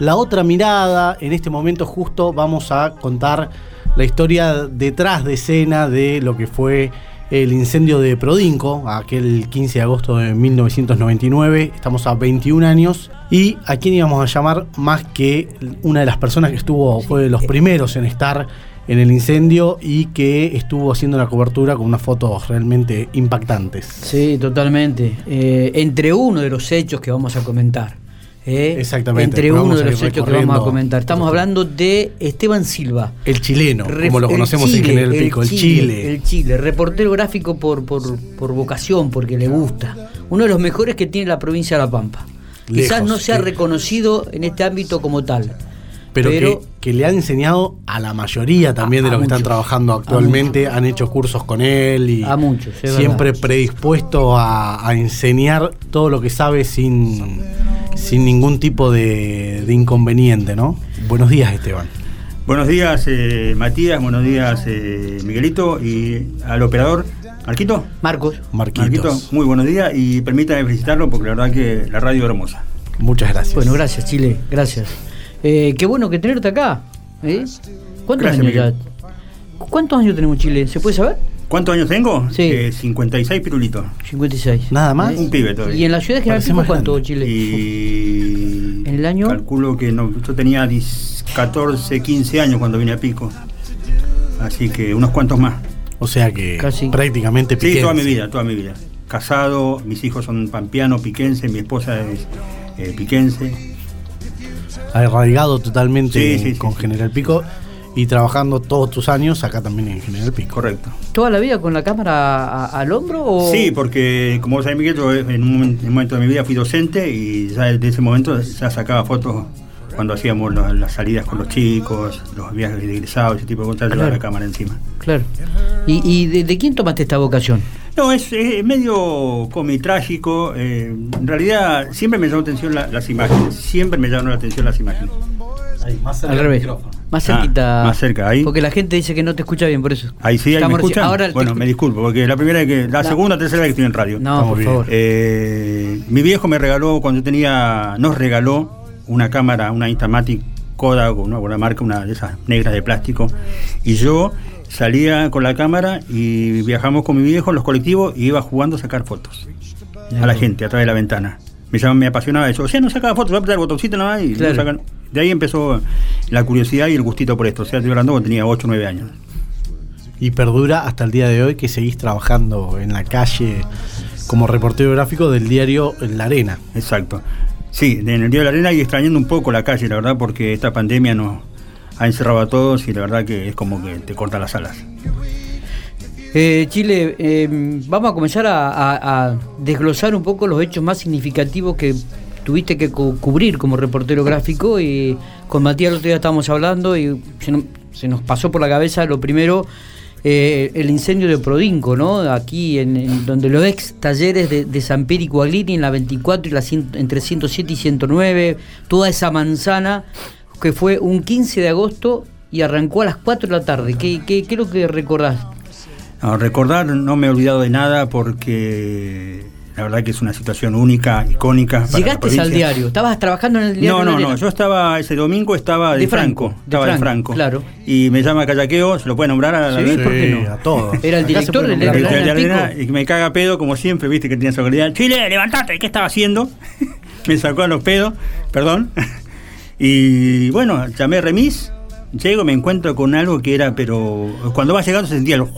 La otra mirada, en este momento justo vamos a contar la historia detrás de escena de lo que fue el incendio de Prodinco, aquel 15 de agosto de 1999. Estamos a 21 años. ¿Y a quién íbamos a llamar más que una de las personas que estuvo, fue de los primeros en estar en el incendio y que estuvo haciendo la cobertura con unas fotos realmente impactantes? Sí, totalmente. Eh, entre uno de los hechos que vamos a comentar. ¿Eh? Exactamente. Entre uno de los hechos que vamos a comentar. Estamos hablando de Esteban Silva. El chileno, como lo el conocemos Chile, en General Pico, el Chile. El Chile, reportero gráfico por, por, por vocación, porque le gusta. Uno de los mejores que tiene la provincia de La Pampa. Quizás no se ha sí. reconocido en este ámbito como tal. Pero, pero- que, que le han enseñado a la mayoría también A- de los que están trabajando actualmente, han hecho cursos con él y A muchos, siempre verdad. predispuesto a, a enseñar todo lo que sabe sin, sin ningún tipo de, de inconveniente, ¿no? Buenos días, Esteban. Buenos días, eh, Matías. Buenos días, eh, Miguelito. Y al operador, Marquito. Marcos. Marquitos. Marquito, muy buenos días. Y permítame felicitarlo porque la verdad que la radio es hermosa. Muchas gracias. Bueno, gracias, Chile, gracias. Eh, qué bueno que tenerte acá. ¿eh? ¿Cuántos Gracias, años Miguel. ya? ¿Cuántos años tenemos Chile? ¿Se puede saber? ¿Cuántos años tengo? Sí. Eh, 56 pirulitos. 56. Nada más. Un pibe todavía. ¿Y en la ciudad de General Pico cuánto. Chile? Y. ¿En el año? Calculo que no, yo tenía 10 14, 15 años cuando vine a Pico. Así que unos cuantos más. O sea que Casi. prácticamente Sí, piquense. toda mi vida, toda mi vida. Casado, mis hijos son pampeanos, piquense, mi esposa es eh, piquense. Arraigado totalmente Sí, sí, sí, con sí. General Pico y trabajando todos tus años acá también en General Pico. Correcto. ¿Toda la vida con la cámara a- al hombro? O... Sí, porque como vos sabés, Miguel, yo en un, momen- en un momento de mi vida fui docente y ya desde ese momento ya sacaba fotos cuando hacíamos la- las salidas con los chicos, los viajes de egresados, ese tipo de cosas, llevaba Claro. la cámara encima. Claro. ¿Y, y de, de quién tomaste esta vocación? No, es, es medio trágico. eh, en realidad siempre me llamó la atención la- las imágenes, siempre me llamaron la atención las imágenes. Al revés. Más Ah, cerquita. más cerca, ahí. Porque la gente dice que no te escucha bien, por eso. Ahí sí, ahí me Estamos reci- escuchan. Ahora bueno, me disculpo, porque es la primera vez que, la segunda tercera vez que estoy en radio. No, Estamos por bien. favor. Eh, mi viejo me regaló, cuando yo tenía, nos regaló una cámara, una Instamatic Kodak, una buena marca, una de esas negras de plástico. Y yo salía con la cámara y viajamos con mi viejo en los colectivos y iba jugando a sacar fotos a la gente a través de la ventana. Me, llama- me apasionaba eso. O sea, no sacaba fotos, voy a apretar el botoncito nomás y Claro. no sacan- De ahí empezó la curiosidad y el gustito por esto. O sea, estoy hablando cuando tenía 8 o 9 años. Y perdura hasta el día de hoy que seguís trabajando en la calle como reportero gráfico del diario La Arena. Exacto. Sí, en el de la Arena y extrañando un poco la calle, la verdad, porque esta pandemia nos ha encerrado a todos y la verdad que es como que te corta las alas. Eh, Chile, eh, vamos a comenzar a, desglosar un poco los hechos más significativos que tuviste que cu- cubrir como reportero gráfico y con Matías el otro día estábamos hablando y se nos, pasó por la cabeza lo primero eh, el incendio de Prodinco, ¿no? Aquí en, donde los ex talleres de, de San Pedro y Coaglini en la 24 y la entre 107 y 109, toda esa manzana que fue un 15 de agosto y arrancó a las 4 de la tarde. ¿Qué, qué, qué es lo que recordás? No, recordar, no me he olvidado de nada porque la verdad que es una situación única, icónica. para la Llegaste al diario, estabas trabajando en el diario. No, no, no, yo estaba, ese domingo estaba de, De Franco, Franco, estaba de Franco, Franco. claro. Y me llama Callaqueo, se lo puede nombrar a la Sí, vez? ¿por qué no? a todos. Era el director del diario y me caga pedo, como siempre, viste que tenía esa calidad. Chile, levantate, ¿qué estaba haciendo? me sacó a los pedos, perdón. y bueno, llamé remis, llego, me encuentro con algo que era, pero cuando va llegando se sentía el.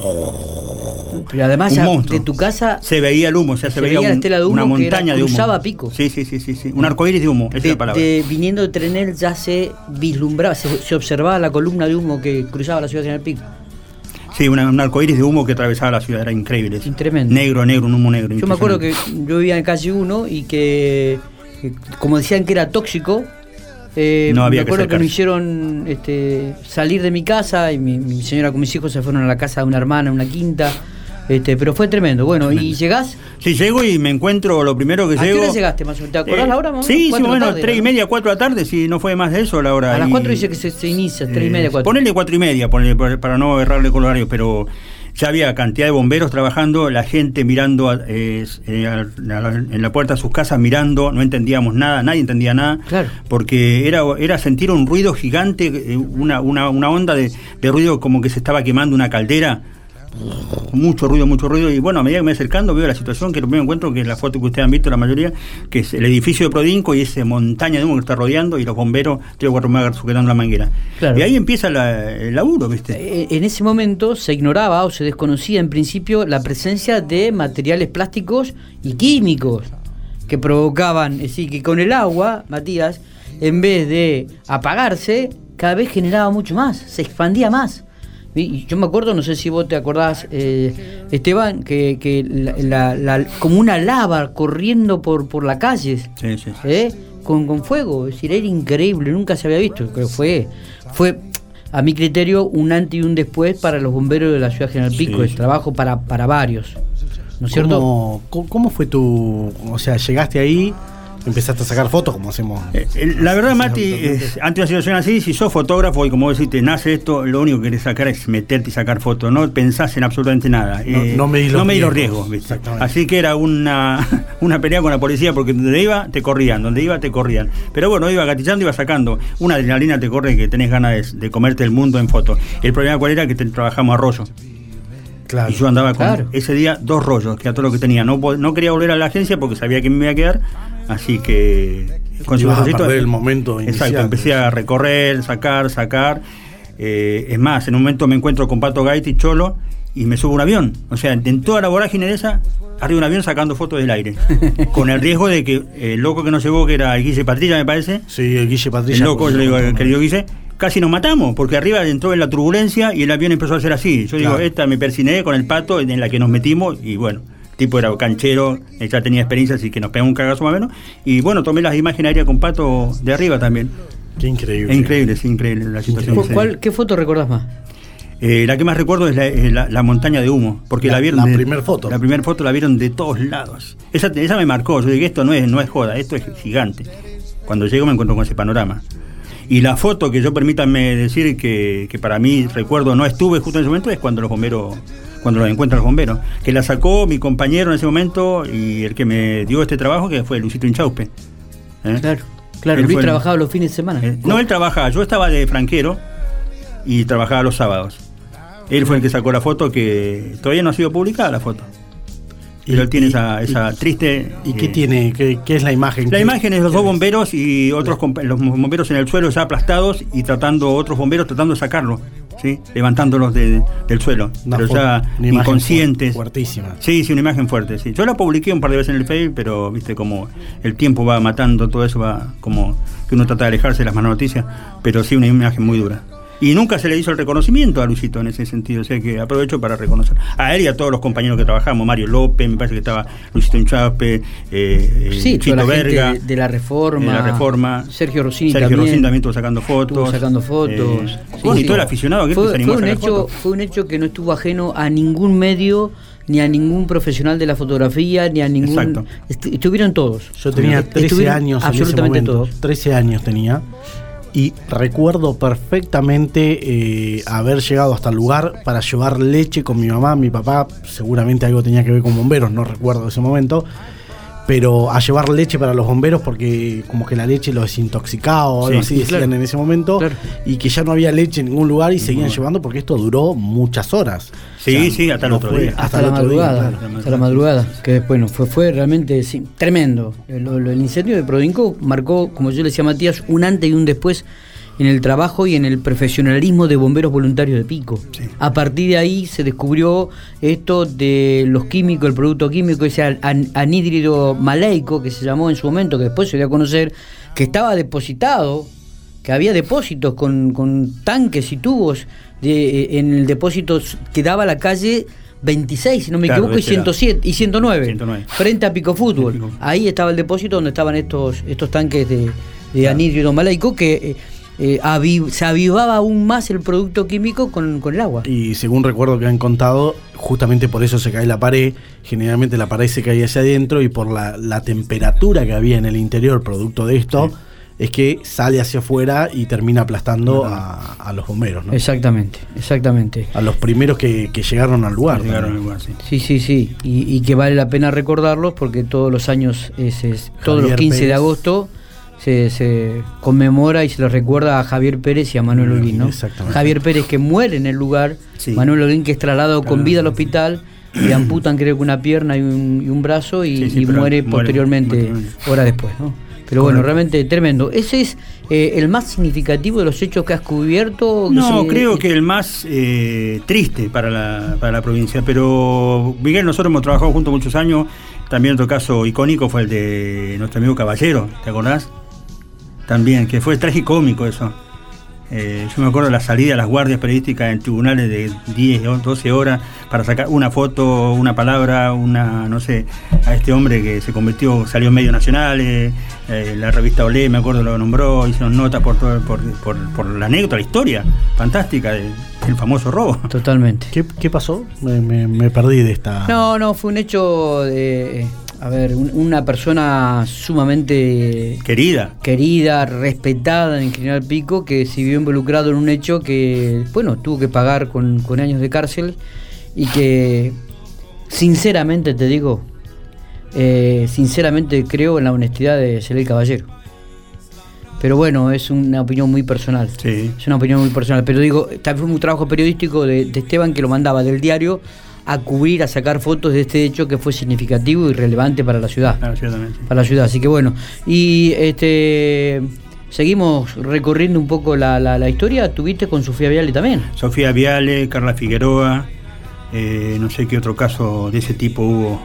Pero además ya de tu casa Se veía el humo, o sea, se, Se veía, veía la un- de humo una que era- montaña de humo. cruzaba Pico. Sí, sí, sí, sí, sí. Un arcoíris de humo, esa es de, la palabra. de- viniendo de Trenel ya se vislumbraba, se, se observaba la columna de humo que cruzaba la ciudad de General Pico. Sí, una- un arcoíris de humo que atravesaba la ciudad, era increíble. eso. Tremendo. Negro, negro, un humo negro. Yo me acuerdo que yo vivía en calle 1 y que, que como decían que era tóxico, eh, No había me acuerdo que, me hicieron este, salir de mi casa y mi, mi señora con mis hijos se fueron a la casa de una hermana, una quinta. Este, pero fue tremendo. Bueno, ¿y llegás? Sí, llego y me encuentro lo primero que ¿A qué llego. hora llegaste más o menos? ¿Te acordás Eh, la hora? más? Sí, sí, Cuatro bueno, tarde, tres y media, cuatro de la tarde, si no fue más de eso la hora. A las 4 dice que se, se inicia, tres y Eh, media, cuatro. Ponele cuatro y media, ponele, para no errarle con pero ya había cantidad de bomberos trabajando, la gente mirando eh, eh, en la puerta de sus casas, mirando, no entendíamos nada, nadie entendía nada, Claro. porque era, era sentir un ruido gigante, eh, una, una, una onda de, de ruido como que se estaba quemando una caldera mucho ruido, mucho ruido. Y bueno, a medida que me voy acercando, veo la situación que lo primero encuentro, que es la foto que ustedes han visto, la mayoría, que es el edificio de Prodinco y esa montaña de humo que está rodeando y los bomberos, tres o cuatro más sujetando la manguera. Claro. Y ahí empieza la- el laburo, ¿viste? Eh, En ese momento se ignoraba o se desconocía en principio la presencia de materiales plásticos y químicos que provocaban, es decir, que con el agua, Matías, en vez de apagarse, cada vez generaba mucho más, se expandía más. Y- Y yo me acuerdo, no sé si vos te acordás, eh, Esteban, que, que la- la- la- como una lava corriendo por, por las calles. Sí, sí, sí. ¿eh? con, con fuego. Es decir, era increíble, nunca se había visto. Creo fue, fue, a mi criterio, un antes y un después para los bomberos de la ciudad General Pico. Sí, Es sí. trabajo para, para varios. ¿No es cierto? ¿Cómo, cómo- cómo fue tu. O sea, llegaste ahí, empezaste a sacar fotos como hacemos. Eh, eh, La verdad, Mati, es, ante una situación así, si sos fotógrafo y como vos decís, te nace esto, lo único que querés sacar es meterte y sacar fotos. No pensás en absolutamente nada. Eh, No- no medís los medís los riesgos. riesgos. ¿viste? Exactamente. Así que era una, una pelea con la policía porque donde iba te corrían, donde iba te corrían. Pero bueno, iba gatillando, iba sacando. Una adrenalina te corre que tenés ganas de, de comerte el mundo en fotos. El problema cuál era que te- trabajamos a rollo. Claro. Y yo andaba con Claro. ese día dos rollos, que era todo lo que tenía. No, no quería volver a la agencia porque sabía que me iba a quedar, así que con perder el momento Exacto, inicial. empecé a recorrer, sacar, sacar. Eh, es más, en un momento me encuentro con Pato Gaiti y Cholo y me subo a un avión. O sea, en toda la vorágine de esa, arriba de un avión sacando fotos del aire. con el riesgo de que el loco que nos llevó, que era Guille Patrilla, me parece, Sí, el Guille Patricia. el loco, yo le digo, querido Guille, casi nos matamos, porque arriba entró en la turbulencia y el avión empezó a hacer así. Yo digo, esta me persiné con el pato en la que nos metimos y bueno, el tipo era canchero, ya tenía experiencia, así que nos pegó un cagazo más o menos. Y bueno, tomé las imágenes aéreas con pato de arriba también. Qué increíble. Es increíble, sí, increíble la situación. ¿Cu- sí. cuál- ¿Qué foto recordás más? Eh, la que más recuerdo es la, es la- la montaña de humo, porque la, La- vieron. la de- primer foto. La primera foto la vieron de todos lados. Esa, esa me marcó. Yo dije, esto no es, no es joda, esto es gigante. Cuando llego me encuentro con ese panorama. Y la foto que yo permítanme decir que, que para mí recuerdo no estuve justo en ese momento es cuando los bomberos cuando los encuentran los bomberos que la sacó mi compañero en ese momento y el que me dio este trabajo que fue Luisito Inchaupe ¿Eh? Claro, claro, Él Luis el- trabajaba los fines de semana. Eh, no, él trabajaba, yo estaba de franquero y trabajaba los sábados. Él fue el que sacó la foto que todavía no ha sido publicada la foto. Pero él tiene y- esa, esa y- triste... ¿Y qué eh, tiene? ¿Qué, qué es la imagen? La ¿Qué- imagen es los dos bomberos y otros los bomberos en el suelo ya aplastados y tratando otros bomberos tratando de sacarlo, ¿sí? levantándolos de- del suelo, Una pero ya inconscientes. fuertísima. Sí, sí, una imagen fuerte, sí. Yo la publiqué un par de veces en el Facebook, pero viste como el tiempo va matando todo eso, va como que uno trata de alejarse de las malas noticias, pero sí una imagen muy dura. Y nunca se le hizo el reconocimiento a Luisito en ese sentido, o sea que aprovecho para reconocer a él y a todos los compañeros que trabajamos, Mario López, me parece que estaba Luisito Inchape, eh, Sí, Chito toda la gente Verga, de, de la reforma. de la Reforma. Sergio Rossini Sergio también. También estuvo sacando fotos. Estuvo sacando fotos. Eh, Sí, bueno, y todo el aficionado que fue, se animó fue a un sacar hecho, fotos. fue un hecho que no estuvo ajeno a ningún medio, ni a ningún profesional de la fotografía, ni a ningún. Exacto. Est- estuvieron todos. Yo tenía Est- 13 estuvieron años en ese Absolutamente momento. todos. 13 años tenía. Y recuerdo perfectamente eh, haber llegado hasta el lugar para llevar leche con mi mamá. Mi papá seguramente algo tenía que ver con bomberos, no recuerdo ese momento. Pero a llevar leche para los bomberos porque como que la leche los desintoxicaba o algo Sí, así decían claro. en ese momento. Claro. Y que ya no había leche en ningún lugar y seguían llevando porque esto duró muchas horas. Sí, sí, hasta el otro fue día. Hasta, la día, madrugada, claro. hasta la madrugada, que bueno, fue, fue realmente sí, tremendo. El, lo- el incendio de Prodinco marcó, como yo le decía a Matías, un antes y un después en el trabajo y en el profesionalismo de bomberos voluntarios de Pico. A partir de ahí se descubrió esto de los químicos, el producto químico, ese an- an- anhídrido maleico que se llamó en su momento, que después se dio a conocer, que estaba depositado que había depósitos con, con tanques y tubos de, eh, en el depósito que daba la calle 26, si no me Claro, equivoco, y ese era. 107 y 109, 109. frente a Pico Fútbol. Pico. Ahí estaba el depósito donde estaban estos estos tanques de, de anhídrido maleico que eh, eh, se avivaba aún más el producto químico con, con el agua. Y según recuerdo que han contado, justamente por eso se cae la pared. Generalmente la pared se caía hacia adentro y por la, la temperatura que había en el interior producto de esto, es que sale hacia afuera y termina aplastando a, a los bomberos, ¿no? Exactamente, exactamente. A los primeros que, que llegaron al lugar. Llegaron al lugar, sí. Sí, sí, sí. Y, y que vale la pena recordarlos porque todos los años, es, es- todos los Javier 15 de agosto, se, se conmemora y se le recuerda a Javier Pérez y a Manuel Olguín, ¿no? exactamente. Javier Pérez que muere en el lugar, Sí. Manuel Olguín que es trasladado con vida al hospital, le amputan creo que una pierna y un, y un brazo y, Sí, muere muere posteriormente, posteriormente. horas después, ¿no? Pero bueno, realmente tremendo. ¿Ese es eh, el más significativo de los hechos que has cubierto? No, creo que el más eh, triste para la, para la provincia, pero Miguel, nosotros hemos trabajado juntos muchos años, también otro caso icónico fue el de nuestro amigo Caballero, ¿te acordás? También, que fue tragicómico eso. Eh, yo me acuerdo de la salida de las guardias periodísticas en tribunales de 10 o 12 horas para sacar una foto, una palabra, una, no sé, a este hombre que se convirtió, salió en medios nacionales, eh, la revista Olé, me acuerdo, lo nombró, hicieron notas por, todo- por, por, por la anécdota, la historia fantástica del, del famoso robo. Totalmente. ¿Qué, qué pasó? Me, me- me perdí de esta. No, no, fue un hecho de, a ver, un- una persona sumamente Querida. querida, respetada en General Pico, que se vio involucrado en un hecho que, bueno, tuvo que pagar con, con años de cárcel y que, sinceramente te digo, eh, sinceramente creo en la honestidad de Celel Caballero. Pero bueno, es una opinión muy personal. Sí. Es una opinión muy personal. Pero digo, también fue un trabajo periodístico de, de Esteban que lo mandaba del diario a cubrir, a sacar fotos de este hecho que fue significativo y relevante para la ciudad. Ah, ciertamente. Para la ciudad. Así que bueno. Y este seguimos recorriendo un poco la, la- la historia. Tuviste con Sofía Viale también. Sofía Viale, Carla Figueroa, eh, no sé qué otro caso de ese tipo hubo.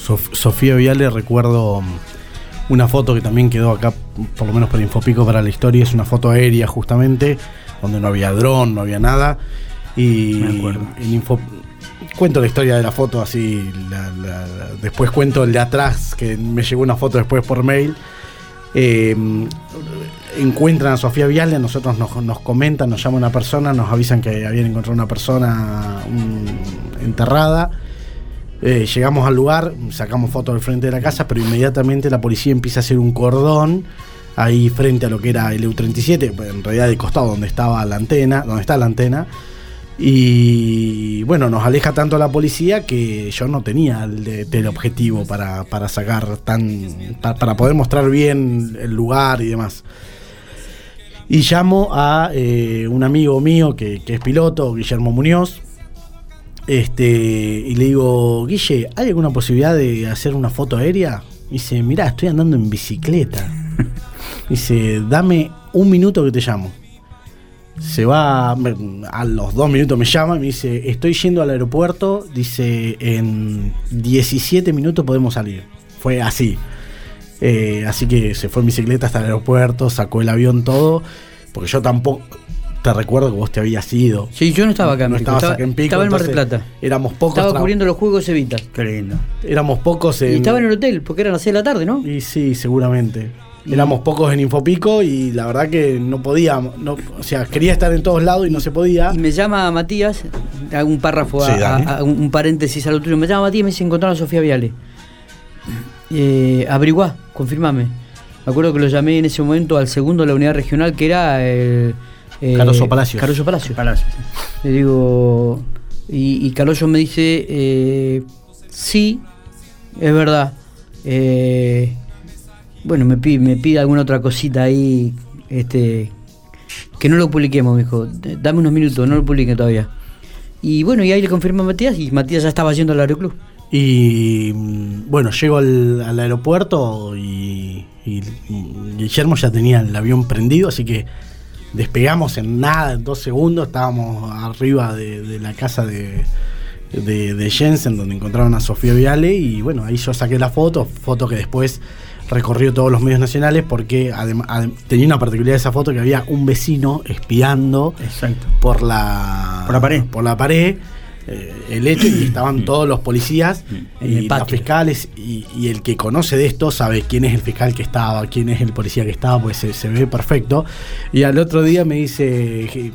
Sof- Sofía Viale, recuerdo mm, una foto que también quedó acá, por lo menos para Infopico, para la historia. Es una foto aérea, justamente, donde no había dron, no había nada. Y Me acuerdo. en Info- Cuento la historia de la foto así. después cuento el de atrás, que me llegó una foto después por mail. Eh, encuentran a Sofía Viale, a nosotros nos, nos comentan, nos llama una persona, nos avisan que habían encontrado una persona enterrada. Eh, llegamos al lugar, sacamos fotos del frente de la casa, pero inmediatamente la policía empieza a hacer un cordón ahí frente a lo que era el EU37, pues, en realidad de costado donde estaba la antena, donde está la antena. Y bueno, nos aleja tanto la policía que yo no tenía el de- teleobjetivo para, para sacar tan. pa- para poder mostrar bien el lugar y demás. Y llamo a eh, un amigo mío que, que es piloto, Guillermo Muñoz. Este, y le digo, Guille, ¿hay alguna posibilidad de hacer una foto aérea? Y dice, mirá, estoy andando en bicicleta. Dice, dame un minuto que te llamo. Se va, a los dos minutos me llama y me dice, estoy yendo al aeropuerto. Dice, en 17 minutos podemos salir. Fue así. Eh, así que se fue en bicicleta hasta el aeropuerto, sacó el avión, todo. Porque yo tampoco. Te recuerdo que vos te habías ido. Sí, yo no estaba acá en No Pico, estaba, acá en Pico. estaba en Mar del Plata. Éramos pocos. Estaba cubriendo los Juegos Evita. Qué lindo. Éramos pocos en. Y estaba en el hotel, porque eran las 6 de la tarde, ¿no? Y sí, seguramente. Éramos pocos en Infopico y la verdad que no podíamos. No, o sea, quería estar en todos lados y no se podía. Y me llama Matías, hago un párrafo, a- Sí, dale. a- a- un paréntesis a lo tuyo. Me llama Matías y me dice: encontraron a Sofía Viale. Eh, averiguá, confirmame. Me acuerdo que lo llamé en ese momento al segundo de la unidad regional, que era el. eh, Caroso Palacios. Caroso Palacios. Palacio, sí. Le digo. Y, y Caroso me dice: eh, Sí, es verdad. Eh, bueno, me pide, alguna otra cosita ahí. Este, que no lo publiquemos, me dijo. "D- Dame unos minutos, no lo publiquen todavía. Y bueno, y ahí le confirma a Matías y Matías ya estaba yendo al aeroclub. Y mm, bueno, llego al, al aeropuerto y, y Guillermo ya tenía el avión prendido, así que despegamos en nada, en dos segundos. Estábamos arriba de, de la casa de, de, de Jensen, donde encontraron a Sofía Viale. Y bueno, ahí yo saqué la foto, foto que después recorrió todos los medios nacionales, porque tenía una particularidad esa foto que había un vecino espiando Exacto. por la, Por la pared. por la pared, eh, el hecho y estaban todos los policías En y los fiscales y, y el que conoce de esto sabe quién es el fiscal que estaba, quién es el policía que estaba, pues se, se ve perfecto. Y al otro día me dice,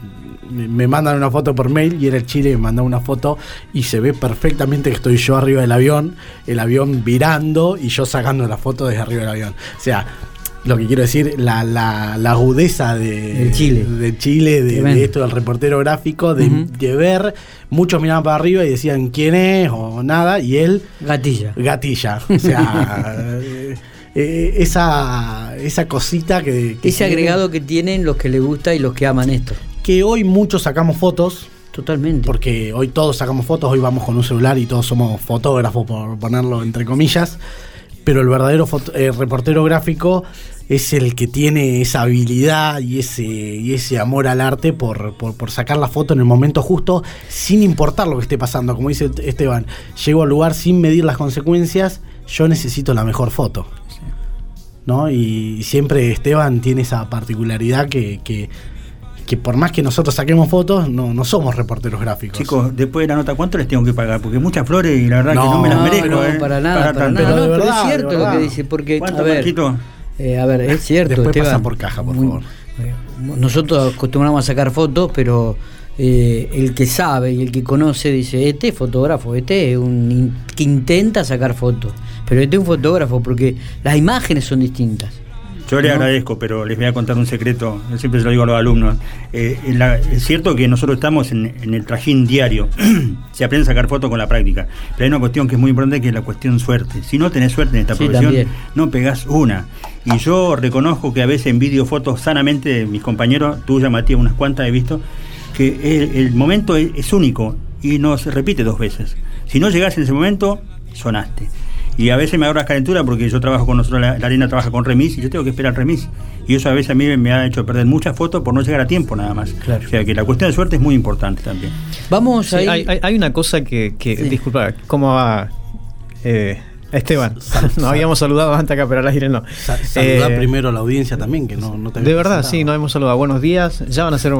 me mandan una foto por mail y era el Chile, me mandó una foto y se ve perfectamente que estoy yo arriba del avión, el avión virando y yo sacando la foto desde arriba del avión. O sea, lo que quiero decir, la, la, la agudeza de Chile. de Chile, de, esto del reportero gráfico, de, ver, muchos miraban para arriba y decían quién es o nada, y él Gatilla. gatilla. O sea, eh, eh, esa, esa cosita que, que Ese tiene, agregado que tienen los que les gusta y los que aman esto. que hoy muchos sacamos fotos. Totalmente. Porque hoy todos sacamos fotos, hoy vamos con un celular y todos somos fotógrafos, por ponerlo entre comillas. Pero el verdadero foto- eh, reportero gráfico es el que tiene esa habilidad y ese, y ese amor al arte por, por- por sacar la foto en el momento justo, sin importar lo que esté pasando. Como dice Esteban, llego al lugar sin medir las consecuencias, yo necesito la mejor foto. ¿no? Y siempre Esteban tiene esa particularidad que, que, que por más que nosotros saquemos fotos, no, no somos reporteros gráficos. Chicos, después de la nota, ¿cuánto les tengo que pagar? Porque muchas flores y la verdad No, que no me las merezco. no, ¿eh? para nada, para, nada. Pero No, de pero verdad, es cierto lo que dice, porque, ¿Cuánto, a ver, Marquito? eh, a ver, es cierto, Después Esteban. pasa por caja, por Muy- favor. nosotros acostumbramos a sacar fotos, pero eh, el que sabe y el que conoce dice, este es fotógrafo, este es un in- que intenta sacar fotos, pero este es un fotógrafo porque las imágenes son distintas. Yo le ¿no? agradezco, pero les voy a contar un secreto. Yo siempre se lo digo a los alumnos. Eh, en la- es cierto que nosotros estamos en, en el trajín diario. se aprende a sacar fotos con la práctica. Pero hay una cuestión que es muy importante, que es la cuestión suerte. Si no tenés suerte en esta Sí, profesión, también. no pegás una. Y yo reconozco que a veces envidio fotos sanamente, mis compañeros, tuya, Matías, unas cuantas he visto, que el, el momento es, es único y no se repite dos veces. Si no llegás en ese momento, sonaste. Y a veces me agarras calentura porque yo trabajo con nosotros, la, la arena trabaja con remis y yo tengo que esperar remis. Y eso a veces a mí me ha hecho perder muchas fotos por no llegar a tiempo nada más. Claro. O sea que la cuestión de suerte es muy importante también. Vamos Sí, ahí. hay, hay- hay una cosa que, que Sí. disculpa, ¿cómo va eh, Esteban? Sal- Nos sal- habíamos saludado antes acá, pero al aire no. Sa- saludar Eh, primero a la audiencia también, que no, no te De verdad, sí, nos hemos saludado. Buenos días. Ya van a ser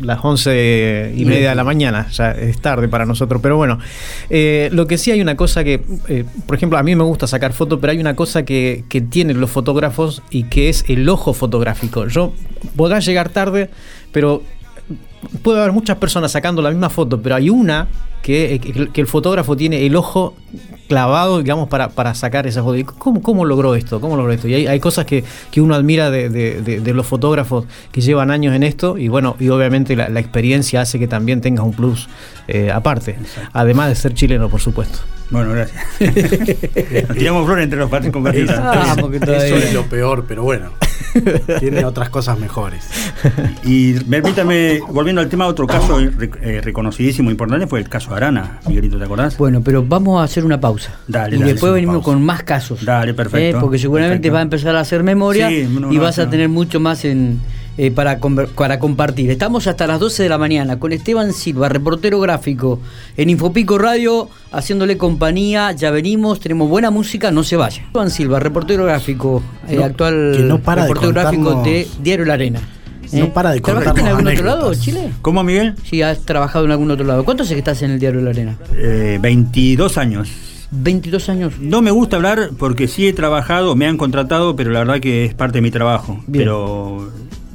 las once y media de la mañana. Ya es tarde para nosotros. Pero bueno, eh, lo que sí hay una cosa que, eh, por ejemplo, a mí me gusta sacar fotos, pero hay una cosa que, que tienen los fotógrafos y que es el ojo fotográfico. Yo podrá llegar tarde, pero puede haber muchas personas sacando la misma foto, pero hay una que, que- que el fotógrafo tiene el ojo clavado, digamos, para, para sacar esa foto. ¿Y ¿Cómo, cómo logró esto? ¿Cómo logró esto? Y hay, hay cosas que, que uno admira de, de- de- de los fotógrafos que llevan años en esto y bueno, y obviamente la, la experiencia hace que también tengas un plus eh, aparte, además de ser chileno, por supuesto. Bueno, gracias. Nos tiramos flores entre los patres con. Ah, eso es lo peor, pero bueno. Tiene otras cosas mejores. Y permítame, volviendo al tema, otro caso eh, eh, reconocidísimo, importante, fue el caso Arana, Miguelito, ¿te acordás? Bueno, pero vamos a hacer una pausa. Dale, y dale, después venimos pausa. con más casos. Dale, perfecto. Eh, porque seguramente Perfecto. va a empezar a hacer memoria Sí, no, y no, vas a tener mucho más en, eh, para, conver- para compartir. Estamos hasta las 12 de la mañana con Esteban Silva, reportero gráfico en Infopico Radio, haciéndole compañía. Ya venimos, tenemos buena música, no se vaya. Esteban Silva, reportero gráfico, eh, No, actual que no para de reportero gráfico contarnos- de Diario La Arena. No para de ¿Trabajaste en algún otro lado. Chile? ¿Cómo, Miguel? Sí, has trabajado en algún otro lado. ¿Cuánto hace que estás en el Diario La Arena? Eh, 22 años. 22 años. No me gusta hablar porque sí he trabajado, me han contratado, pero la verdad que es parte de mi trabajo. Bien. Pero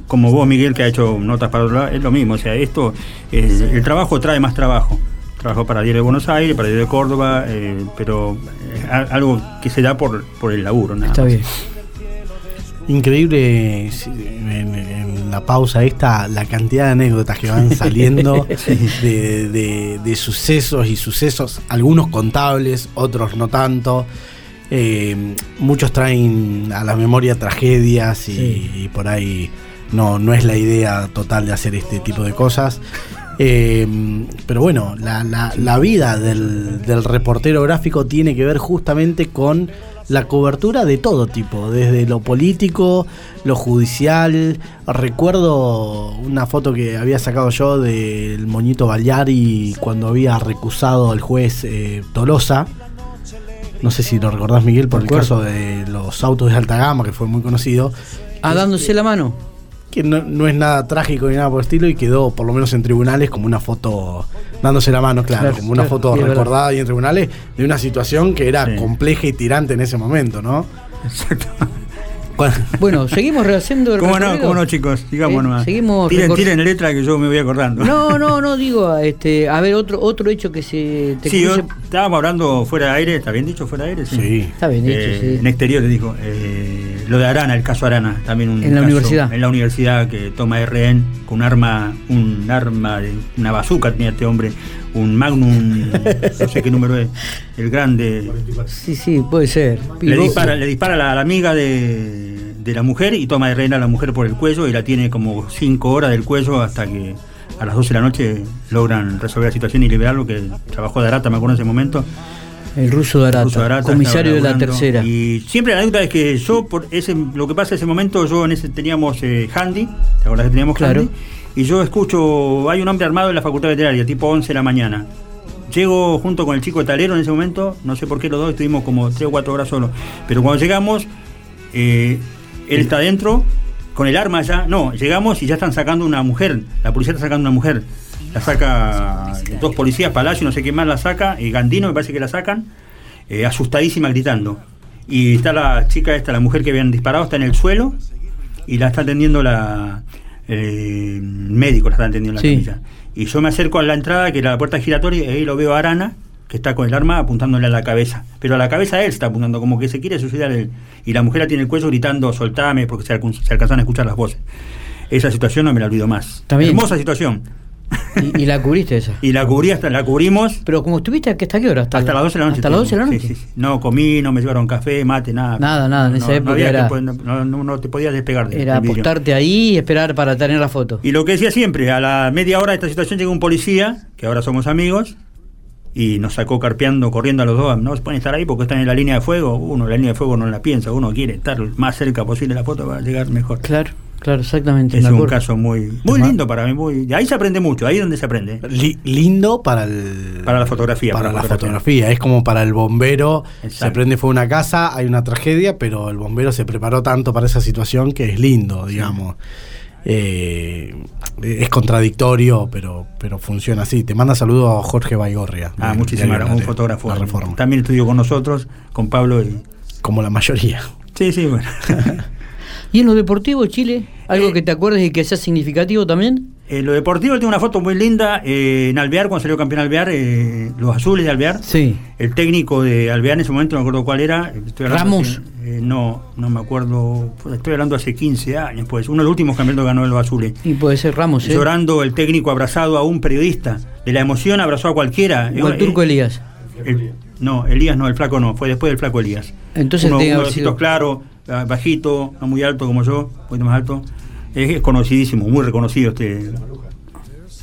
como vos, Miguel, que ha hecho notas para otro lado, es lo mismo. O sea, esto, eh, el trabajo trae más trabajo. Trabajo para Diario de Buenos Aires, para Diario de Córdoba, eh, pero a- algo que se da por, por el laburo. Nada Está más. bien. Increíble en, en la pausa esta la cantidad de anécdotas que van saliendo de, de- de sucesos y sucesos, algunos contables, otros no tanto. Eh, muchos traen a la memoria tragedias y, Sí. y por ahí no, no es la idea total de hacer este tipo de cosas. Eh, pero bueno, la, la- la vida del, del reportero gráfico tiene que ver justamente con la cobertura de todo tipo, desde lo político, lo judicial. Recuerdo una foto que había sacado yo del moñito Baleari cuando había recusado al juez eh, Tolosa. No sé si lo recordás, Miguel, por el caso de los autos de alta gama, que fue muy conocido. Ah, dándose la mano. Que no, no es nada trágico ni nada por el estilo y quedó, por lo menos en tribunales, como una foto dándose la mano, claro, Claro, como una claro, foto recordada ahí en tribunales de una situación que era Sí. compleja y tirante en ese momento, ¿no? Exacto. Bueno, seguimos rehaciendo el ¿Cómo no, recorrido? cómo no, chicos? Sigamos Eh, nomás. seguimos tiren, tiren letra que yo me voy acordando. No, no, no digo, este, a ver, otro otro hecho que se te Sí, yo, estábamos hablando fuera de aire, ¿está bien dicho fuera de aire? Sí. Está bien dicho, Eh, sí. En exterior le dijo. eh, lo de Arana, el caso Arana, también un En la caso universidad. En la universidad que toma RN con un arma, un arma, una bazooka tenía este hombre, un Magnum, no sé qué número es, el grande. Sí, sí, puede ser. Le dispara, le dispara a la, a la amiga de, de la mujer y toma rehén a la mujer por el cuello y la tiene como cinco horas del cuello hasta que a las 12 de la noche logran resolver la situación y liberarlo, que trabajó de Arata, me acuerdo en ese momento. El ruso de Arata, Ruso Arata comisario de la tercera. Y siempre la anécdota es que yo, por ese, lo que pasa en ese momento, yo en ese teníamos eh, handy, ¿te acordás que teníamos Claro. handy? Y yo escucho, hay un hombre armado en la facultad veterinaria, tipo 11 de la mañana. Llego junto con el chico de talero en ese momento, no sé por qué los dos estuvimos como 3 o 4 horas solos. Pero cuando llegamos, eh, él está adentro, con el arma ya. No, llegamos y ya están sacando una mujer. La policía está sacando una mujer. La saca dos policías, Palacio, no sé quién más la saca, y Gandino me parece que la sacan, eh, asustadísima gritando. Y está la chica esta, la mujer que habían disparado, está en el suelo y la está atendiendo la eh, médico, la está atendiendo en la Sí. camilla. Y yo me acerco a la entrada, que era la puerta giratoria, y ahí lo veo a Arana, que está con el arma apuntándole a la cabeza. Pero a la cabeza él está apuntando, como que se quiere suicidar él. Y la mujer la tiene el cuello gritando, soltame, porque se, alcan- se alcanzan a escuchar las voces. Esa situación no me la olvido más. Está bien. Hermosa situación. Y, y la cubriste esa. Y la cubrí hasta, la cubrimos Pero como estuviste, ¿hasta qué hora? hasta, las 12 de la noche. Hasta las 12 de la noche. sí, sí. No comí, no me llevaron café, mate, nada. Nada, nada, en No, esa no época había era- que- no, no- no- no te podías despegar. del- Era apostarte ahí y esperar para tener la foto. Y lo que decía siempre, a la media hora de esta situación llega un policía, que ahora somos amigos, y nos sacó carpeando, corriendo a los dos. No se pueden estar ahí porque están en la línea de fuego. Uno, la línea de fuego no la piensa, uno quiere estar más cerca posible de la foto para llegar mejor. Claro, claro, exactamente. Es un acuerdo. caso muy muy lindo para mí. Muy, ahí se aprende mucho, ahí es donde se aprende. Li- lindo para el Para la fotografía, para, para la la fotografía. fotografía es como para el bombero se Exacto. prende fuego una casa hay una tragedia pero el bombero se preparó tanto para esa situación que es lindo digamos Eh, es contradictorio pero pero funciona así te manda saludos a Jorge Baigorria Ah, muchísimas gracias, un fotógrafo. La Reforma También estudió con nosotros, con Pablo. Y... como la mayoría Sí, sí, bueno. ¿Y en lo deportivo, Chile? ¿Algo Eh, que te acuerdes y que sea significativo también? En lo deportivo tengo una foto muy linda eh, en Alvear, cuando salió campeón Alvear, eh, los azules de Alvear. Sí. El técnico de Alvear en ese momento, no me acuerdo cuál era. estoy Ramos. hace- no, no me acuerdo. Estoy hablando hace 15 años, pues. Uno de los últimos campeonatos que ganó de los azules. Y puede ser Ramos, ¿eh? Llorando el técnico abrazado a un periodista. De la emoción abrazó a cualquiera. O el turco Elías. el- no, Elías no, el flaco no, fue después del flaco Elías. Entonces uno, uno de claros, ah, bajito, no muy alto como yo, un poquito más alto. Es, conocidísimo, muy reconocido este.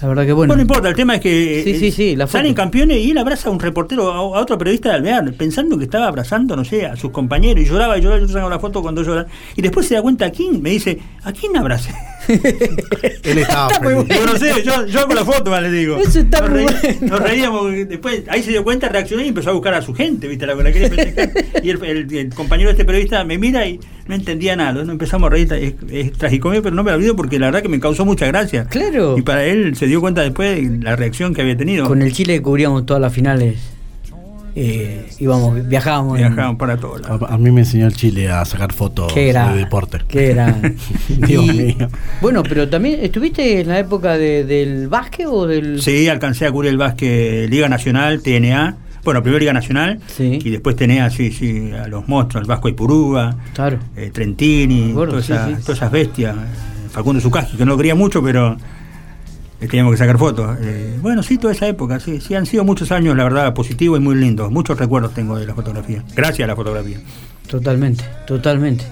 La verdad que Bueno, bueno. no importa, el tema es que Sí, eh, sí, sí, la foto. salen campeones y él abraza a un reportero, a, a otro periodista de Alvear, pensando que estaba abrazando, no sé, a sus compañeros y lloraba y lloraba, yo saco la foto cuando llora. Y después se da cuenta a quién, me dice, ¿a quién abracé? Él estaba Está muy bueno. Yo no sé, yo, yo hago la foto, más le digo. Eso está nos, muy reí- bueno. nos reíamos, después ahí se dio cuenta, reaccionó y empezó a buscar a su gente, ¿viste? La, la quería. Y el, el- el compañero de este periodista me mira y no entendía nada. ¿no? Empezamos a reír, es, es pero no me lo olvido porque la verdad que me causó mucha gracia. Claro. Y para él se dio cuenta después de la reacción que había tenido. Con el Chile cubríamos todas las finales. Eh, íbamos, viajábamos. Viajaban para todos lados. a, a mí me enseñó el Chile a sacar fotos de deporte Qué gran. Dios Y- mío Bueno, pero también, ¿estuviste en la época de- del básquet o del...? Sí, alcancé a cubrir el básquet Liga Nacional, TNA. Bueno, primero Liga Nacional Sí. y después TNA, sí, sí, a los monstruos, el Vasco Ipurúa, Claro. eh, Trentini, todas, sí, esas, sí. todas esas bestias. eh, Facundo Zucaschi, que no lo quería mucho, pero teníamos que sacar fotos. Eh, bueno, sí, toda esa época, sí, sí, han sido muchos años, la verdad, positivos y muy lindos. Muchos recuerdos tengo de la fotografía. Gracias a la fotografía. Totalmente, totalmente.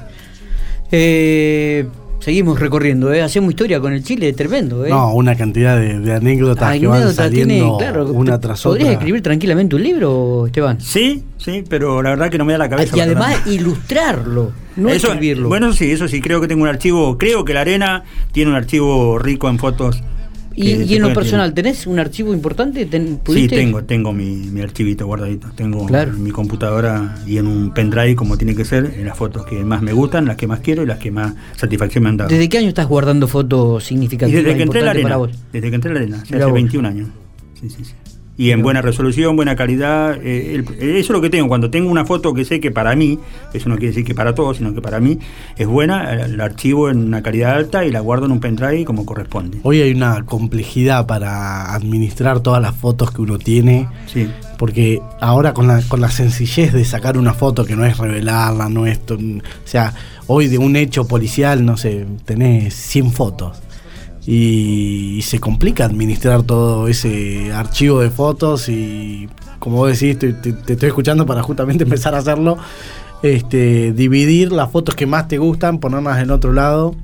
Eh, seguimos recorriendo, ¿eh? Hacemos historia con el Chile, tremendo, ¿eh? no una cantidad de, de anécdotas que van saliendo tiene, claro, una tras ¿Podrías otra escribir tranquilamente un libro, Esteban? Sí, sí, pero la verdad que no me da la cabeza. y además nada. ilustrarlo, no Eso- escribirlo. Bueno, sí, eso sí, creo que tengo un archivo, creo que la arena tiene un archivo rico en fotos. Y, y en lo personal, ¿tenés un archivo importante? ¿Ten- Sí, tengo, tengo mi, mi archivito guardadito. Tengo Claro. en mi computadora y en un pendrive, como tiene que ser, en las fotos que más me gustan, las que más quiero y las que más satisfacción me han dado. ¿Desde qué año estás guardando fotos y significativas desde que entré a la arena. para vos? Desde que entré a la arena, hace vos. 21 años. Sí, sí, sí. Y en buena resolución, buena calidad. eh, el- eso es lo que tengo. Cuando tengo una foto que sé que para mí, eso no quiere decir que para todos, sino que para mí es buena, eh, la archivo en una calidad alta y la guardo en un pendrive como corresponde. Hoy hay una complejidad para administrar todas las fotos que uno tiene, Sí. porque ahora con la, con la sencillez de sacar una foto que no es revelarla, no es... O sea, hoy de un hecho policial, no sé, tenés 100 fotos. Y, y se complica administrar todo ese archivo de fotos y como vos decís, te, te- te estoy escuchando para justamente empezar a hacerlo. Este, dividir las fotos que más te gustan, ponerlas en otro lado.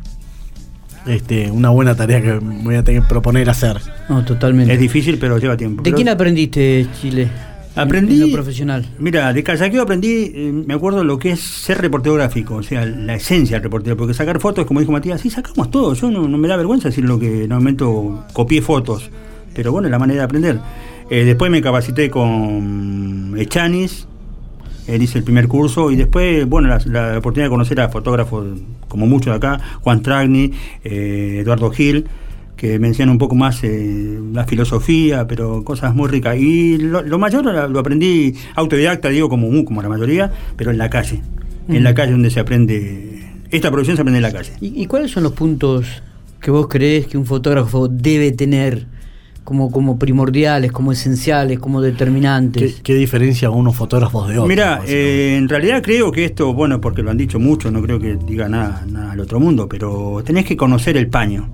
Este, una buena tarea que voy a tener que proponer hacer. No, totalmente. Es difícil, pero lleva tiempo. ¿De quién aprendiste, Chile? En- Aprendí. En lo profesional. Mira, de kayaqueo aprendí, eh, me acuerdo lo que es ser reportero gráfico, o sea, la esencia del reportero, porque sacar fotos, como dijo Matías, sí, sacamos todo. Yo no, no me da vergüenza decir lo que en un momento copié fotos, pero bueno, es la manera de aprender. Eh, después me capacité con Echanis, él hice el primer curso y después, bueno, la, la oportunidad de conocer a fotógrafos como muchos de acá, Juan Tragni, eh, Eduardo Gil, que me enseñan un poco más eh, la filosofía, pero cosas muy ricas. Y lo, lo mayor lo, aprendí autodidacta, digo, como, mu- como la mayoría, pero en la calle. En la calle donde se aprende, esta profesión se aprende en la calle. ¿Y, y cuáles son los puntos que vos crees que un fotógrafo debe tener como, como primordiales, como esenciales, como ¿Qué, determinantes? qué diferencia unos fotógrafos de otros? Mira, eh, en realidad creo que esto, bueno, porque lo han dicho mucho, no creo que diga nada, nada al otro mundo, pero tenés que conocer el paño.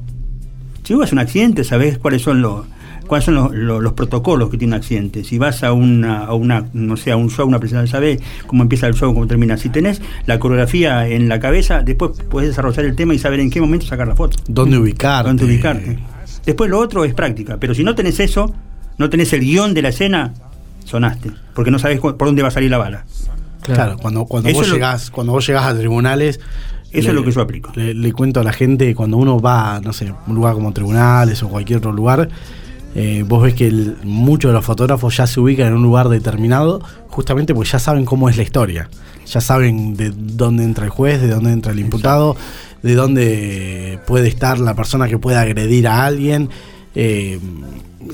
Si vos vas a un accidente, sabés cuáles son los cuáles son los, los- los protocolos que tiene un accidente. Si vas a una, a una no sé, a un show, una presentación, sabés cómo empieza el show, cómo termina. Si tenés la coreografía en la cabeza, después podés desarrollar el tema y saber en qué momento sacar la foto. ¿Dónde ubicarte? Dónde ubicarte. Después lo otro es práctica, pero si no tenés eso, no tenés el guion de la escena, sonaste, porque no sabés cu- por dónde va a salir la bala. Claro, cuando, cuando, Eso vos lo- llegás, cuando vos llegás a tribunales. Eso es lo que yo aplico. Le, le cuento a la gente, cuando uno va, no sé, un lugar como tribunales o cualquier otro lugar, eh, vos ves que el- muchos de los fotógrafos ya se ubican en un lugar determinado, justamente porque ya saben cómo es la historia. Ya saben de dónde entra el juez, de dónde entra el imputado, de dónde puede estar la persona que puede agredir a alguien. Eh,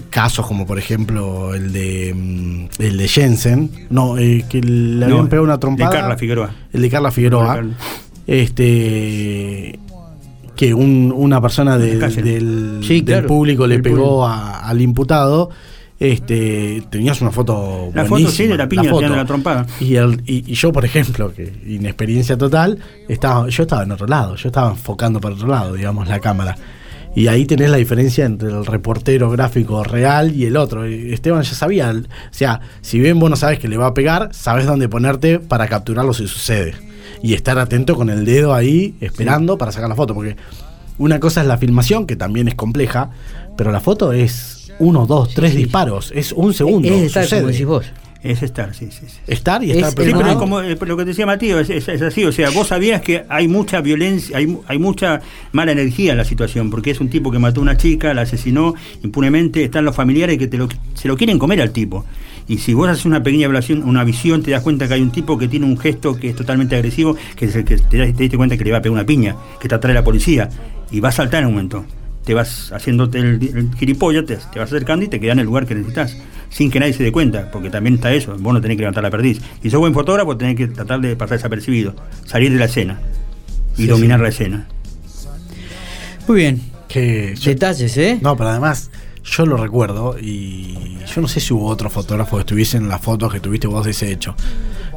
casos como por ejemplo el de mm, el de Jensen, no, eh, que le habían No, pegado una de trompada. Carla Figueroa. El de Carla Figueroa. Carla. Este que un- una persona de- del, Sí, del claro, público le pegó público. a- al imputado. Este, tenías una foto La foto, sí, de la piña foto. tirando la trompada. Y, el- y- y yo, por ejemplo, que inexperiencia total, estaba, yo estaba en otro lado, yo estaba enfocando para otro lado, digamos, la cámara. Y ahí tenés la diferencia entre el reportero gráfico real y el otro. Esteban ya sabía, o sea, si bien vos no sabes que le va a pegar, sabes dónde ponerte para capturarlo si sucede. Y estar atento con el dedo ahí, esperando para sacar la foto. Porque una cosa es la filmación, que también es compleja, pero la foto es uno, dos, tres disparos, es un segundo. es como decís vos. Es estar, sí, sí, sí. Estar y Es estar el Sí, pero es como eh, lo que te decía Matías, es, es- es así, o sea, vos sabías que hay mucha violencia, hay, mu- hay mucha mala energía en la situación, porque es un tipo que mató a una chica, la asesinó impunemente, están los familiares que te lo, se lo quieren comer al tipo. Y si vos haces una pequeña evaluación, una visión, te das cuenta que hay un tipo que tiene un gesto que es totalmente agresivo, que es el que te, das- te diste cuenta que le va a pegar una piña, que te atrae la policía, y va a saltar en un momento. Te vas haciéndote el, el gilipollas, te, te vas acercando y te quedas en el lugar que necesitas, sin que nadie se dé cuenta, porque también está eso, vos no tenés que levantar la perdiz. Y sos buen fotógrafo, tenés que tratar de pasar desapercibido, salir de la escena y Sí, dominar sí. la escena. Muy bien. Que yo- Detalles, ¿eh? No, pero además yo lo recuerdo y yo no sé si hubo otro fotógrafo que estuviese en las fotos que tuviste vos de ese hecho.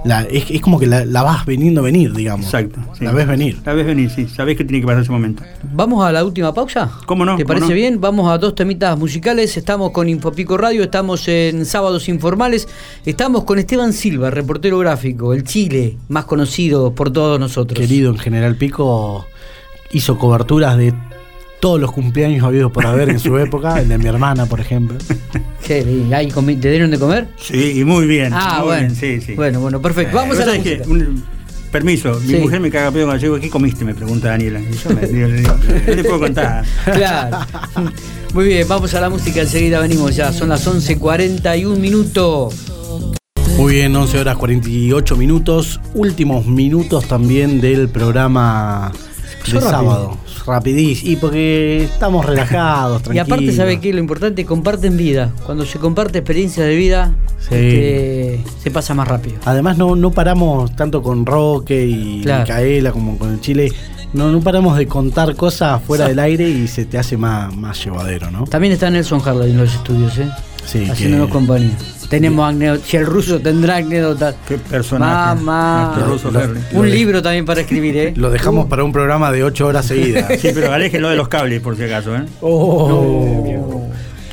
La, es, es como que la, la vas veniendo venir, digamos. Exacto. sí. La ves venir. La ves venir, sí. Sabés que tiene que pasar ese momento. Vamos a la última pausa. ¿Cómo no? ¿Te ¿Cómo parece no? bien? Vamos a dos temitas musicales. Estamos con Infopico Radio, estamos en Sábados Informales. Estamos con Esteban Silva, reportero gráfico, el Chile, más conocido por todos nosotros. Querido en General Pico, hizo coberturas de todos los cumpleaños habidos por haber en su época, el de mi hermana, por ejemplo. Qué lindo. ¿Ahí comi- ¿Te dieron de comer? Sí, y muy bien. Ah, muy bueno. bien, sí, sí. Bueno, bueno, perfecto. Vamos Vos a la sabés que música. un- permiso, mi Sí. mujer me caga pedo cuando llego. ¿Qué comiste? Me pregunta Daniela. Y yo me digo, le digo, no le puedo contar. Claro. Muy bien, vamos a la música, enseguida venimos ya. Son las 11.41 minutos. Muy bien, 11 horas 48 minutos. Últimos minutos también del programa de Pasó Rapidísimo. Y porque estamos relajados, Y tranquilos. aparte, ¿sabe qué? Lo importante, comparten vida. Cuando se comparte experiencia de vida, Sí. este, se pasa más rápido. Además no, no paramos tanto con Roque y Claro. Micaela como con el Chile. No, no paramos de contar cosas fuera del aire y se te hace más, más llevadero, ¿no? También está Nelson Harley en los estudios, ¿eh? Sí, Haciéndonos que- compañía. Tenemos anécdotas. Si el ruso tendrá anécdotas. Qué personaje. Mamá. Ruso Lo-. Un libro también para escribir, ¿eh? Lo dejamos para un programa de 8 horas seguidas. Sí, pero aléjenlo de los cables, por si acaso, ¿eh? Oh,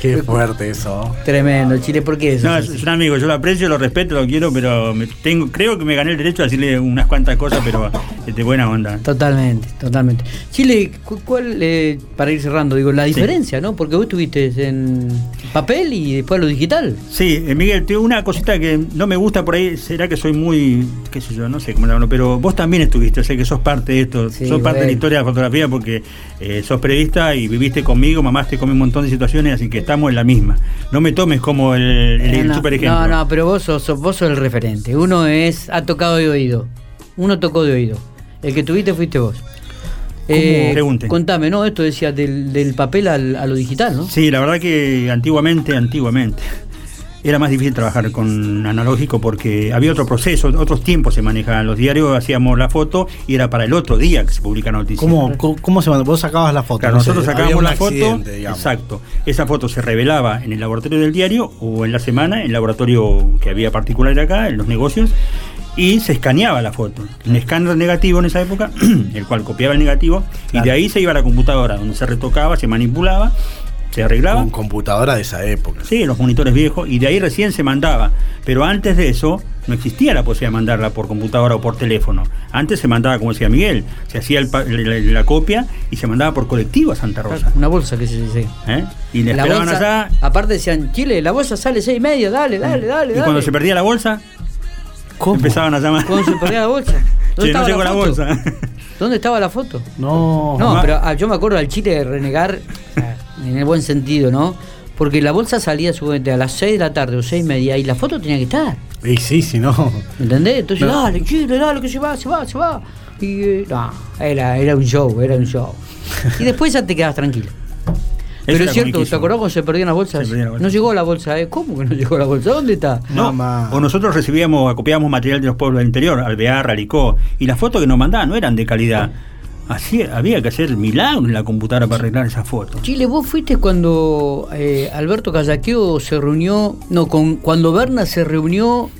qué fuerte eso. Tremendo, Chile, ¿por qué eso? No, es, es un amigo, yo lo aprecio, lo respeto, lo quiero, pero me tengo, creo que me gané el derecho a decirle unas cuantas cosas, pero de buena onda. Totalmente, totalmente. Chile, cu- ¿cuál, eh, para ir cerrando, digo, la diferencia, ¿no? Porque vos estuviste en papel y después lo digital. Sí, eh, Miguel, tengo una cosita que no me gusta por ahí, será que soy muy, qué sé yo, no sé cómo llamarlo, pero vos también estuviste, sé que sos parte de esto, Sí, sos parte de la historia de la fotografía porque eh, sos periodista y viviste conmigo, mamaste con un montón de situaciones, así que estamos en la misma. No me tomes como el, el, el no, super ejemplo. no, no, pero vos sos, vos sos el referente. Uno es, ha tocado de oído. Uno tocó de oído. El que tuviste fuiste vos. Eh, Pregunte. contame, ¿no? Esto decía del, del papel al- a lo digital, ¿no? Sí, la verdad que antiguamente, antiguamente, era más difícil trabajar con analógico porque había otro proceso, otros tiempos se manejaban. Los diarios hacíamos la foto y era para el otro día que se publica noticia. ¿Cómo, cómo, se mandó? Vos sacabas la foto. Claro, no sé, nosotros sacábamos la foto, digamos. exacto. Esa foto se revelaba en el laboratorio del diario o en la semana en el laboratorio que había particular acá, en los negocios, y se escaneaba la foto. Un escáner negativo en esa época, el cual copiaba el negativo, y de ahí se iba a la computadora, donde se retocaba, se manipulaba, se arreglaba. Con computadora de esa época. Sí, los monitores viejos, y de ahí recién se mandaba. Pero antes de eso, no existía la posibilidad de mandarla por computadora o por teléfono. Antes se mandaba, como decía Miguel, se hacía el la, la- la copia y se mandaba por colectivo a Santa Rosa. Una bolsa que se dice. ¿eh? Y le La esperaban bolsa, allá. aparte decían, Chile, la bolsa sale seis y media, dale, dale, dale, Y dale. cuando se perdía la bolsa, ¿Cómo? empezaban a llamar. Cuando se perdía la bolsa. ¿Dónde Che, no estaba llegó la, foto? bolsa. ¿Dónde estaba la foto? No. No, mamá. pero ah, yo me acuerdo al Chile de renegar en el buen sentido, ¿no? Porque la bolsa salía supuestamente a las 6 de la tarde o 6 y media y la foto tenía que estar. Y sí, si no. ¿Me entendés? Entonces, No. dale, Chile, dale, que se va, se va, se va. Y eh, no, era, era un show, era un show. Y después ya te quedas tranquilo. Pero es cierto. ¿te acordás cuando se perdían las bolsas? Se perdían las bolsas. No llegó la bolsa, ¿eh? ¿Cómo que no llegó la bolsa? ¿Dónde está? No, Mamá. o nosotros recibíamos, copiábamos material de los pueblos del interior, Alvear, Alicó, y las fotos que nos mandaban no eran de calidad. Así había que hacer milagros en la computadora para arreglar esas fotos. Chile, vos fuiste cuando eh, Alberto Callaqueo se reunió, no, con, cuando Berna se reunió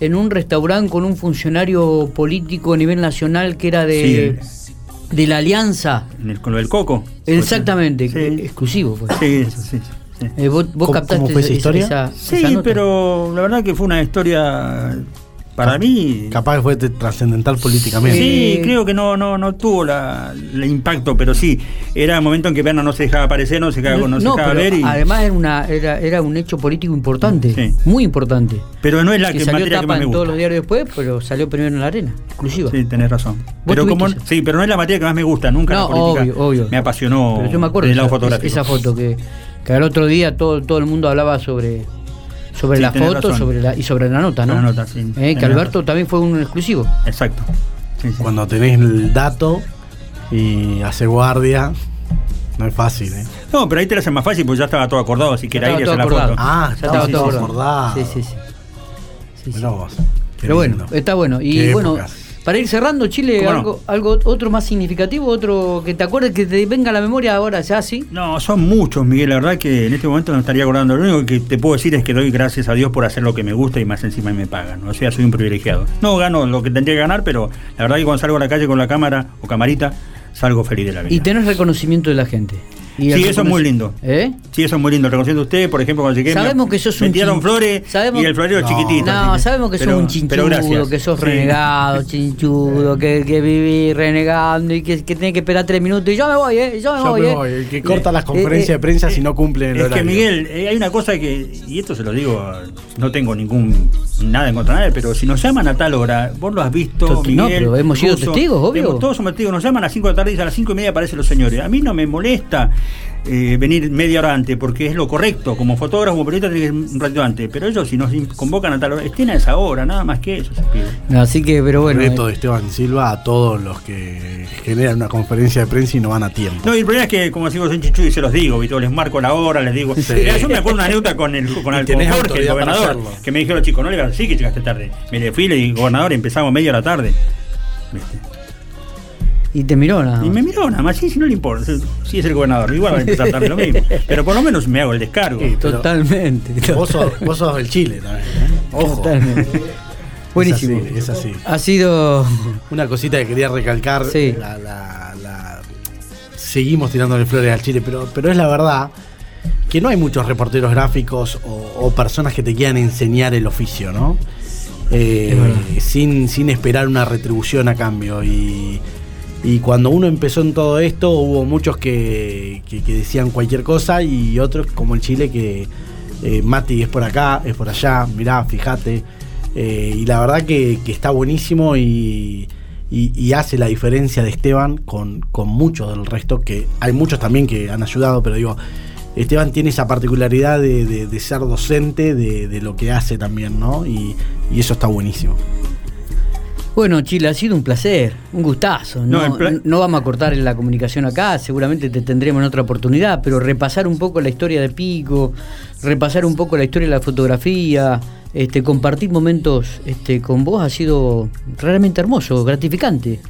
en un restaurante con un funcionario político a nivel nacional que era de, de la Alianza. En el- con lo del coco. Exactamente, Sí. exclusivo. Pues. Sí, eso sí. sí. Eh, vos vos ¿Cómo- captaste cómo fue esa historia? esa- Sí, esa nota. pero la verdad que fue una historia para mí. Capaz que fue de- trascendental políticamente. Sí, creo que no, no, no tuvo la, el impacto, pero sí, era el momento en que Berna no se dejaba aparecer, no se dejaba, no se No, dejaba pero ver. y- además era, una, era, era un hecho político importante, Sí. muy importante. pero no es la que que, salió materia que tapa más me en gusta. todos los diarios después, pero salió primero en la arena, exclusiva. Sí, tenés razón. Pero como, sí, pero no es la materia que más me gusta, nunca No, la política. obvio, obvio. Me apasionó Pero yo me acuerdo esa, fotográfico. esa foto que, que al otro día todo, todo el mundo hablaba sobre, sobre Sí, la foto sobre la, y sobre la nota, ¿no? La nota, sí, Eh, que Alberto razón. también fue un exclusivo. Exacto. Sí, sí. Cuando tenés el dato y hace guardia, no es fácil, ¿eh? No, pero ahí te la hace más fácil porque ya estaba todo acordado, así que era ir a la acordado. foto. Ah, Ya estaba estaba todo acordado. Sí, sí, sí. Sí, sí. Mirá vos. Qué Pero bueno, está bueno. Y Qué bueno, épocas. Para ir cerrando, Chile, algo, algo otro más significativo, otro que te acuerdes que te venga a la memoria ahora, ya sí. No, son muchos, Miguel. La verdad que en este momento no me estaría acordando. Lo único que te puedo decir es que doy gracias a Dios por hacer lo que me gusta y más encima me pagan. O sea, soy un privilegiado. No gano lo que tendría que ganar, pero la verdad que cuando salgo a la calle con la cámara o camarita, salgo feliz de la vida. Y tenés reconocimiento de la gente. Y Sí, eso es muy lindo. ¿Eh? Sí, eso es muy lindo. De usted, por ejemplo, cuando llegué. Sabemos me, que sos me un tiraron chin- flores sabemos- y el florero No. chiquitito. No, así que- sabemos que pero- sos un chinchudo, que sos Sí. renegado, chinchudo, que, que vivís renegando y que, que tenés que esperar tres minutos y yo me voy, ¿eh? Yo me Yo voy, me ¿eh? voy, el que corta las Eh, conferencias eh, de prensa si no cumple el Es que horario. Miguel, eh, hay una cosa que, y esto se lo digo, no tengo ningún nada en contra de nadie, pero si nos llaman a tal hora, vos lo has visto, To- no, Miguel. pero hemos sido testigos, obvio. hemos- todos somos testigos, nos llaman a las 5 de la tarde y a las 5 y media aparecen los señores. A mí no me molesta eh, venir media hora antes, porque es lo correcto, como fotógrafo, como periodista, tenés que ir un ratito antes, pero ellos si nos convocan a tal hora, estén a esa hora, nada más que eso se pide. No, así que, pero bueno. reto eh, de Esteban Silva a todos los que generan una conferencia de prensa y no van a tiempo. No, y el problema es que, como sigo en Chichu y se los digo, ¿viste? les marco la hora, les digo. Yo me acuerdo una anécdota con el, con el con Jorge, el gobernador, que me dijeron, chicos, no le digas así que llegaste tarde. Me le fui, le dije, gobernador, empezamos media hora tarde. ¿Viste? Y te miró nada Y me miró nada más, sí, si no le importa, si es el gobernador, igual va a empezar también lo mismo. Pero por lo menos me hago el descargo. Sí, Totalmente. Vos sos, vos sos del Chile también. ¿eh? Ojo. Totalmente. Buenísimo. Es así, es así. Ha sido. Una cosita que quería recalcar. Sí. la- la- la- Seguimos tirándole flores al Chile, pero, pero es la verdad que no hay muchos reporteros gráficos o, o personas que te quieran enseñar el oficio, ¿no? Eh, sin, sin esperar una retribución a cambio. Y, y cuando uno empezó en todo esto, hubo muchos que, que- decían cualquier cosa y otros, como el Chile, que eh, Mati es por acá, es por allá, mirá, fíjate. Eh, y la verdad que, que está buenísimo y, y- hace la diferencia de Esteban con, con muchos del resto, que hay muchos también que han ayudado, pero digo, Esteban tiene esa particularidad de, de- de ser docente de, de lo que hace también, ¿no? Y, y eso está buenísimo. Bueno, Chile, ha sido un placer, un gustazo. No, vamos a cortar la comunicación acá, seguramente te tendremos en otra oportunidad, pero repasar un poco la historia de Pico, repasar un poco la historia de la fotografía, este, compartir momentos este, con vos ha sido realmente hermoso, gratificante.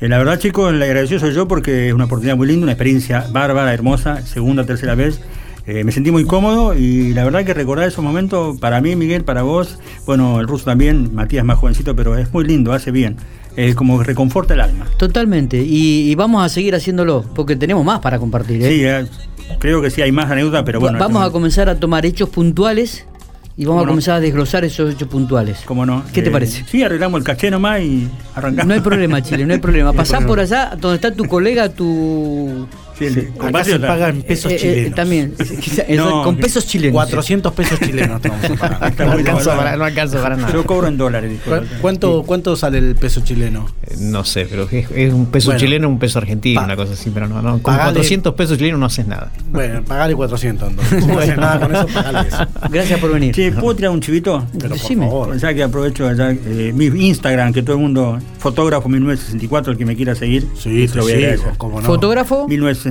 Eh, la verdad, chicos, le agradeció soy yo porque es una oportunidad muy linda, una experiencia bárbara, hermosa, segunda, tercera vez. Eh, me sentí muy cómodo y la verdad que recordar esos momentos, para mí, Miguel, para vos, bueno, el ruso también, Matías más jovencito, pero es muy lindo, hace bien. Es como que reconforta el alma. Totalmente, y, y vamos a seguir haciéndolo, porque tenemos más para compartir. ¿eh? Sí, eh, creo que sí hay más anécdotas, pero bueno. Va- vamos a comenzar a tomar hechos puntuales y vamos ¿Cómo a no? comenzar a desglosar esos hechos puntuales. ¿Cómo no? ¿Qué te Eh, parece? Sí, arreglamos el caché nomás y arrancamos. No hay problema, Chile, no hay problema. No hay Pasá por allá donde está tu colega, tu. Sí, el- Acá se paga en pesos Eh, eh, chilenos. también, No, con pesos chilenos. 400 pesos chilenos te vamos a pagar. Está No alcanza, para, no alcanza para nada. Yo cobro en dólares. dijo. ¿Cu- ¿Cuánto, ¿Cuánto sale el peso chileno? Eh, No sé, pero es, es un peso Bueno. chileno, un peso argentino, una cosa así, pero no, no. Con Pagale- 400 pesos chilenos no haces nada. Bueno, pagale 400 entonces. No haces nada con eso, pagale eso. Gracias por venir. Che, ¿puedo tirar un chivito? Pero por Decime. favor. Ya que aprovecho allá, eh, mi Instagram, que todo el mundo, fotógrafo 1964, el que me quiera seguir, Sí, te lo voy a no. ¿Fotógrafo? 1964.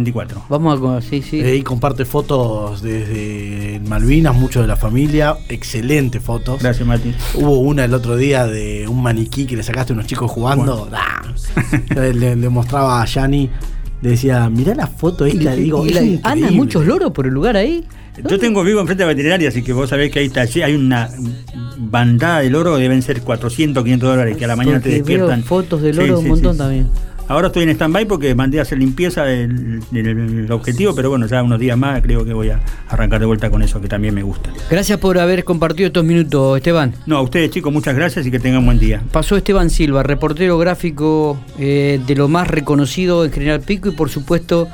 Vamos a. Sí, sí. Eh, y comparte fotos desde Malvinas, mucho de la familia, excelentes fotos. Gracias, Mati. Hubo una el otro día de un maniquí que le sacaste a unos chicos jugando. ¡Ah! le, mostraba a Yani, le decía, mirá la foto Y esta, la- digo, y es la- increíble. ¿Andan muchos loros por el lugar ahí? Yo tengo vivo enfrente de la veterinaria, así que vos sabés que ahí está, sí, hay una bandada de loro, deben ser 400, 500 dólares, que a la mañana Porque te despiertan. Veo fotos de loro Sí, un sí, montón sí. también. Ahora estoy en stand-by porque mandé a hacer limpieza del, del objetivo, pero bueno, ya unos días más creo que voy a arrancar de vuelta con eso, que también me gusta. Gracias por haber compartido estos minutos, Esteban. No, a ustedes chicos, muchas gracias y que tengan buen día. Pasó Esteban Silva, reportero gráfico eh, de lo más reconocido en General Pico y por supuesto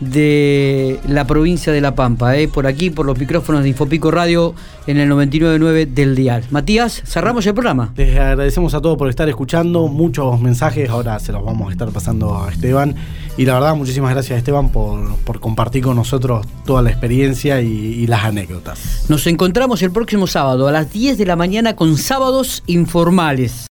de la provincia de La Pampa, eh, por aquí, por los micrófonos de Infopico Radio en el 99.9 del Dial. Matías, cerramos el programa. Les agradecemos a todos por estar escuchando, muchos mensajes, ahora se los vamos a estar pasando a Esteban. Y la verdad, muchísimas gracias Esteban por, por compartir con nosotros toda la experiencia y, y las anécdotas. Nos encontramos el próximo sábado a las 10 de la mañana con sábados informales.